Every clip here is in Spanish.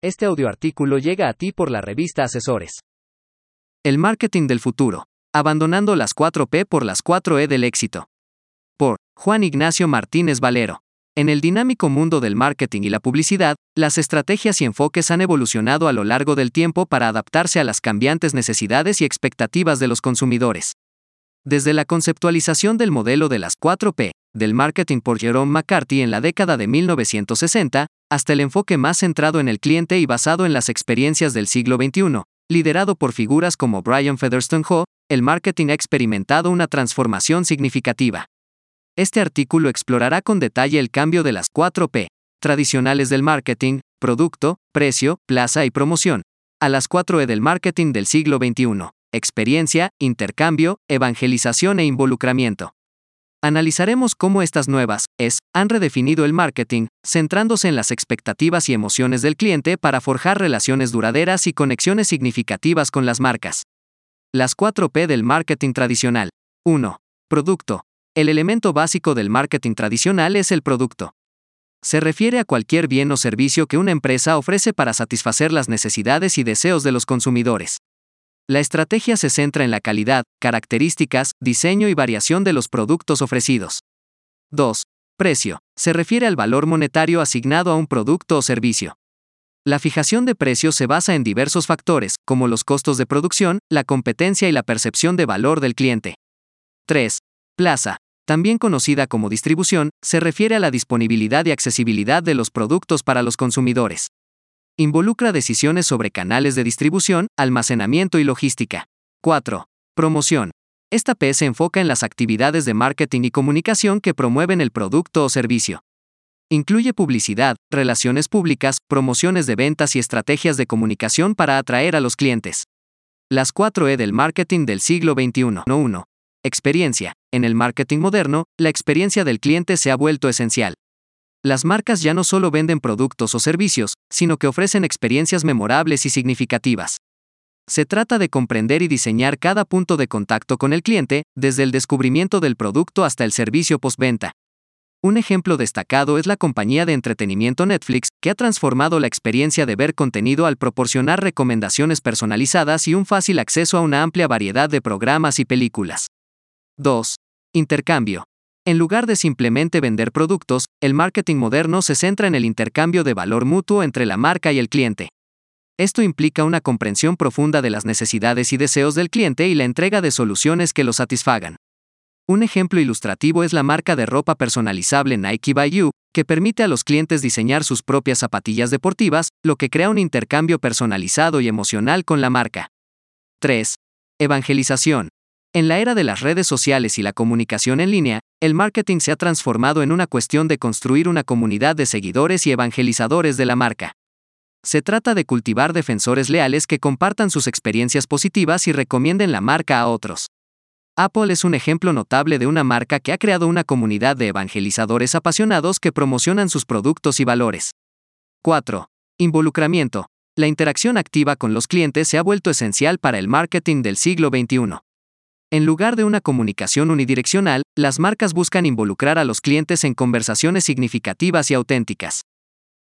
Este audioartículo llega a ti por la revista Asesores. El marketing del futuro. Abandonando las 4P por las 4E del éxito. Por Juan Ignacio Martínez Valero. En el dinámico mundo del marketing y la publicidad, las estrategias y enfoques han evolucionado a lo largo del tiempo para adaptarse a las cambiantes necesidades y expectativas de los consumidores. Desde la conceptualización del modelo de las 4P, del marketing por Jerome McCarthy en la década de 1960, hasta el enfoque más centrado en el cliente y basado en las experiencias del siglo XXI, liderado por figuras como Brian Featherstone Ho, el marketing ha experimentado una transformación significativa. Este artículo explorará con detalle el cambio de las 4P, tradicionales del marketing, producto, precio, plaza y promoción, a las 4E del marketing del siglo XXI, experiencia, intercambio, evangelización e involucramiento. Analizaremos cómo estas nuevas es han redefinido el marketing, centrándose en las expectativas y emociones del cliente para forjar relaciones duraderas y conexiones significativas con las marcas. Las 4P del marketing tradicional. 1. Producto. El elemento básico del marketing tradicional es el producto. Se refiere a cualquier bien o servicio que una empresa ofrece para satisfacer las necesidades y deseos de los consumidores. La estrategia se centra en la calidad, características, diseño y variación de los productos ofrecidos. 2. Precio. Se refiere al valor monetario asignado a un producto o servicio. La fijación de precios se basa en diversos factores, como los costos de producción, la competencia y la percepción de valor del cliente. 3. Plaza. También conocida como distribución, se refiere a la disponibilidad y accesibilidad de los productos para los consumidores. Involucra decisiones sobre canales de distribución, almacenamiento y logística. 4. Promoción. Esta P se enfoca en las actividades de marketing y comunicación que promueven el producto o servicio. Incluye publicidad, relaciones públicas, promociones de ventas y estrategias de comunicación para atraer a los clientes. Las 4E del marketing del siglo XXI. 1. Experiencia. En el marketing moderno, la experiencia del cliente se ha vuelto esencial. Las marcas ya no solo venden productos o servicios, sino que ofrecen experiencias memorables y significativas. Se trata de comprender y diseñar cada punto de contacto con el cliente, desde el descubrimiento del producto hasta el servicio postventa. Un ejemplo destacado es la compañía de entretenimiento Netflix, que ha transformado la experiencia de ver contenido al proporcionar recomendaciones personalizadas y un fácil acceso a una amplia variedad de programas y películas. 2. Intercambio. En lugar de simplemente vender productos, el marketing moderno se centra en el intercambio de valor mutuo entre la marca y el cliente. Esto implica una comprensión profunda de las necesidades y deseos del cliente y la entrega de soluciones que lo satisfagan. Un ejemplo ilustrativo es la marca de ropa personalizable Nike by You, que permite a los clientes diseñar sus propias zapatillas deportivas, lo que crea un intercambio personalizado y emocional con la marca. 3. Evangelización. En la era de las redes sociales y la comunicación en línea, el marketing se ha transformado en una cuestión de construir una comunidad de seguidores y evangelizadores de la marca. Se trata de cultivar defensores leales que compartan sus experiencias positivas y recomienden la marca a otros. Apple es un ejemplo notable de una marca que ha creado una comunidad de evangelizadores apasionados que promocionan sus productos y valores. 4. Involucramiento. La interacción activa con los clientes se ha vuelto esencial para el marketing del siglo XXI. En lugar de una comunicación unidireccional, las marcas buscan involucrar a los clientes en conversaciones significativas y auténticas.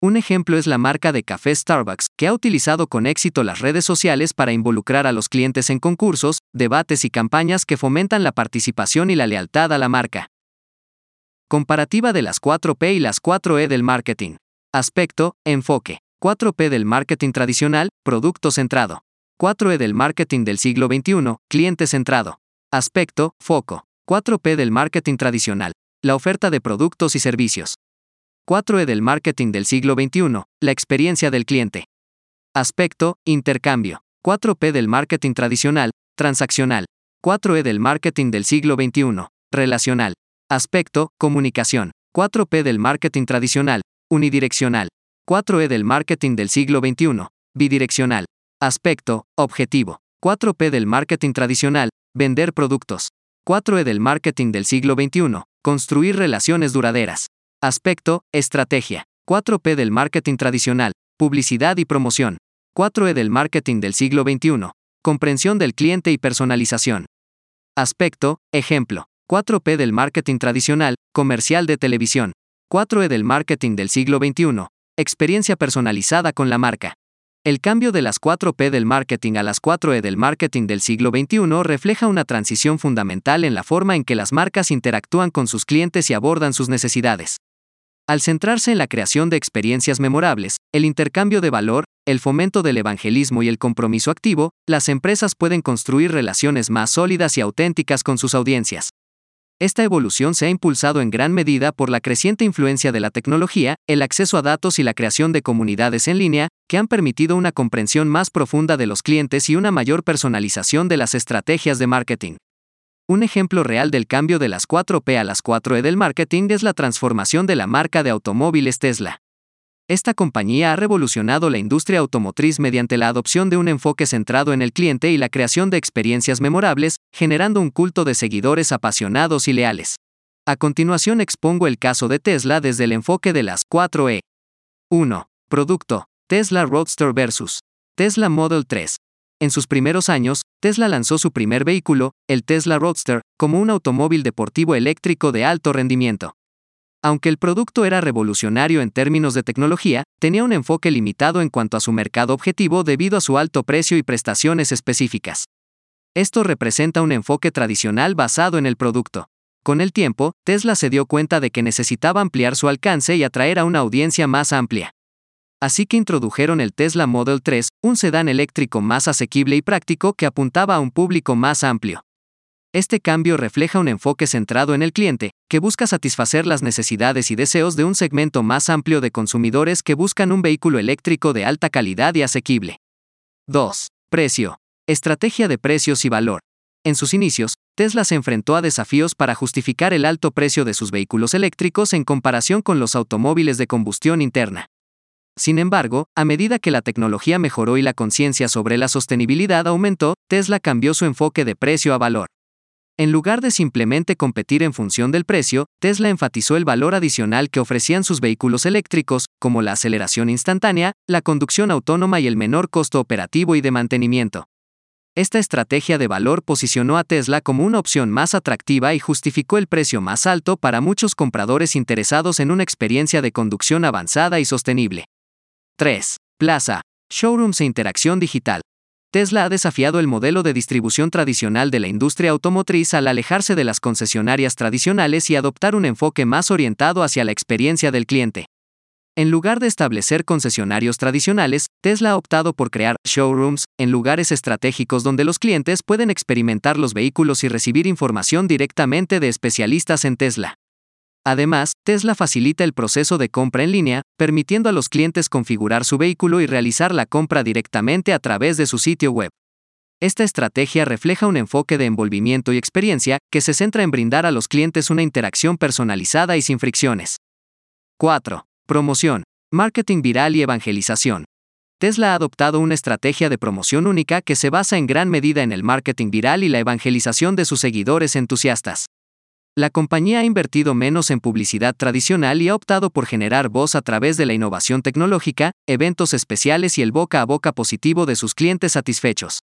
Un ejemplo es la marca de café Starbucks, que ha utilizado con éxito las redes sociales para involucrar a los clientes en concursos, debates y campañas que fomentan la participación y la lealtad a la marca. Comparativa de las 4P y las 4E del marketing. Aspecto, enfoque. 4P del marketing tradicional, producto centrado. 4E del marketing del siglo XXI, cliente centrado. Aspecto, foco. 4P del marketing tradicional. La oferta de productos y servicios. 4E del marketing del siglo XXI. La experiencia del cliente. Aspecto, intercambio. 4P del marketing tradicional, transaccional. 4E del marketing del siglo XXI. Relacional. Aspecto, comunicación. 4P del marketing tradicional, unidireccional. 4E del marketing del siglo XXI. Bidireccional. Aspecto, objetivo. 4P del marketing tradicional, Vender productos. 4E del marketing del siglo XXI. Construir relaciones duraderas. Aspecto, estrategia. 4P del marketing tradicional. Publicidad y promoción. 4E del marketing del siglo XXI. Comprensión del cliente y personalización. Aspecto, ejemplo. 4P del marketing tradicional, comercial de televisión. 4E del marketing del siglo XXI. experiencia personalizada con la marca. El cambio de las 4P del marketing a las 4E del marketing del siglo XXI refleja una transición fundamental en la forma en que las marcas interactúan con sus clientes y abordan sus necesidades. Al centrarse en la creación de experiencias memorables, el intercambio de valor, el fomento del evangelismo y el compromiso activo, las empresas pueden construir relaciones más sólidas y auténticas con sus audiencias. Esta evolución se ha impulsado en gran medida por la creciente influencia de la tecnología, el acceso a datos y la creación de comunidades en línea, que han permitido una comprensión más profunda de los clientes y una mayor personalización de las estrategias de marketing. Un ejemplo real del cambio de las 4P a las 4E del marketing es la transformación de la marca de automóviles Tesla. Esta compañía ha revolucionado la industria automotriz mediante la adopción de un enfoque centrado en el cliente y la creación de experiencias memorables, generando un culto de seguidores apasionados y leales. A continuación expongo el caso de Tesla desde el enfoque de las 4E. 1. Producto. Tesla Roadster vs. Tesla Model 3. En sus primeros años, Tesla lanzó su primer vehículo, el Tesla Roadster, como un automóvil deportivo eléctrico de alto rendimiento. Aunque el producto era revolucionario en términos de tecnología, tenía un enfoque limitado en cuanto a su mercado objetivo debido a su alto precio y prestaciones específicas. Esto representa un enfoque tradicional basado en el producto. Con el tiempo, Tesla se dio cuenta de que necesitaba ampliar su alcance y atraer a una audiencia más amplia. Así que introdujeron el Tesla Model 3, un sedán eléctrico más asequible y práctico que apuntaba a un público más amplio. Este cambio refleja un enfoque centrado en el cliente, que busca satisfacer las necesidades y deseos de un segmento más amplio de consumidores que buscan un vehículo eléctrico de alta calidad y asequible. 2. Precio. Estrategia de precios y valor. En sus inicios, Tesla se enfrentó a desafíos para justificar el alto precio de sus vehículos eléctricos en comparación con los automóviles de combustión interna. Sin embargo, a medida que la tecnología mejoró y la conciencia sobre la sostenibilidad aumentó, Tesla cambió su enfoque de precio a valor. En lugar de simplemente competir en función del precio, Tesla enfatizó el valor adicional que ofrecían sus vehículos eléctricos, como la aceleración instantánea, la conducción autónoma y el menor costo operativo y de mantenimiento. Esta estrategia de valor posicionó a Tesla como una opción más atractiva y justificó el precio más alto para muchos compradores interesados en una experiencia de conducción avanzada y sostenible. 3. Plaza. Showrooms e interacción digital. Tesla ha desafiado el modelo de distribución tradicional de la industria automotriz al alejarse de las concesionarias tradicionales y adoptar un enfoque más orientado hacia la experiencia del cliente. En lugar de establecer concesionarios tradicionales, Tesla ha optado por crear showrooms en lugares estratégicos donde los clientes pueden experimentar los vehículos y recibir información directamente de especialistas en Tesla. Además, Tesla facilita el proceso de compra en línea, permitiendo a los clientes configurar su vehículo y realizar la compra directamente a través de su sitio web. Esta estrategia refleja un enfoque de envolvimiento y experiencia que se centra en brindar a los clientes una interacción personalizada y sin fricciones. 4. Promoción, marketing viral y evangelización. Tesla ha adoptado una estrategia de promoción única que se basa en gran medida en el marketing viral y la evangelización de sus seguidores entusiastas. La compañía ha invertido menos en publicidad tradicional y ha optado por generar voz a través de la innovación tecnológica, eventos especiales y el boca a boca positivo de sus clientes satisfechos.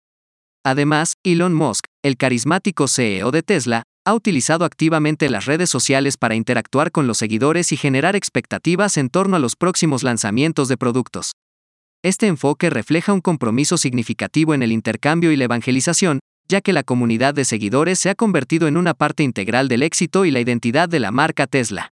Además, Elon Musk, el carismático CEO de Tesla, ha utilizado activamente las redes sociales para interactuar con los seguidores y generar expectativas en torno a los próximos lanzamientos de productos. Este enfoque refleja un compromiso significativo en el intercambio y la evangelización, ya que la comunidad de seguidores se ha convertido en una parte integral del éxito y la identidad de la marca Tesla.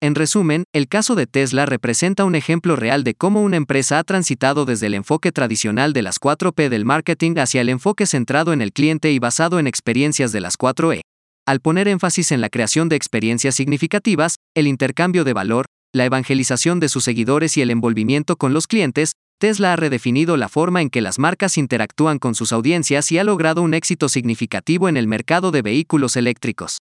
En resumen, el caso de Tesla representa un ejemplo real de cómo una empresa ha transitado desde el enfoque tradicional de las 4P del marketing hacia el enfoque centrado en el cliente y basado en experiencias de las 4E. Al poner énfasis en la creación de experiencias significativas, el intercambio de valor, la evangelización de sus seguidores y el envolvimiento con los clientes, Tesla ha redefinido la forma en que las marcas interactúan con sus audiencias y ha logrado un éxito significativo en el mercado de vehículos eléctricos.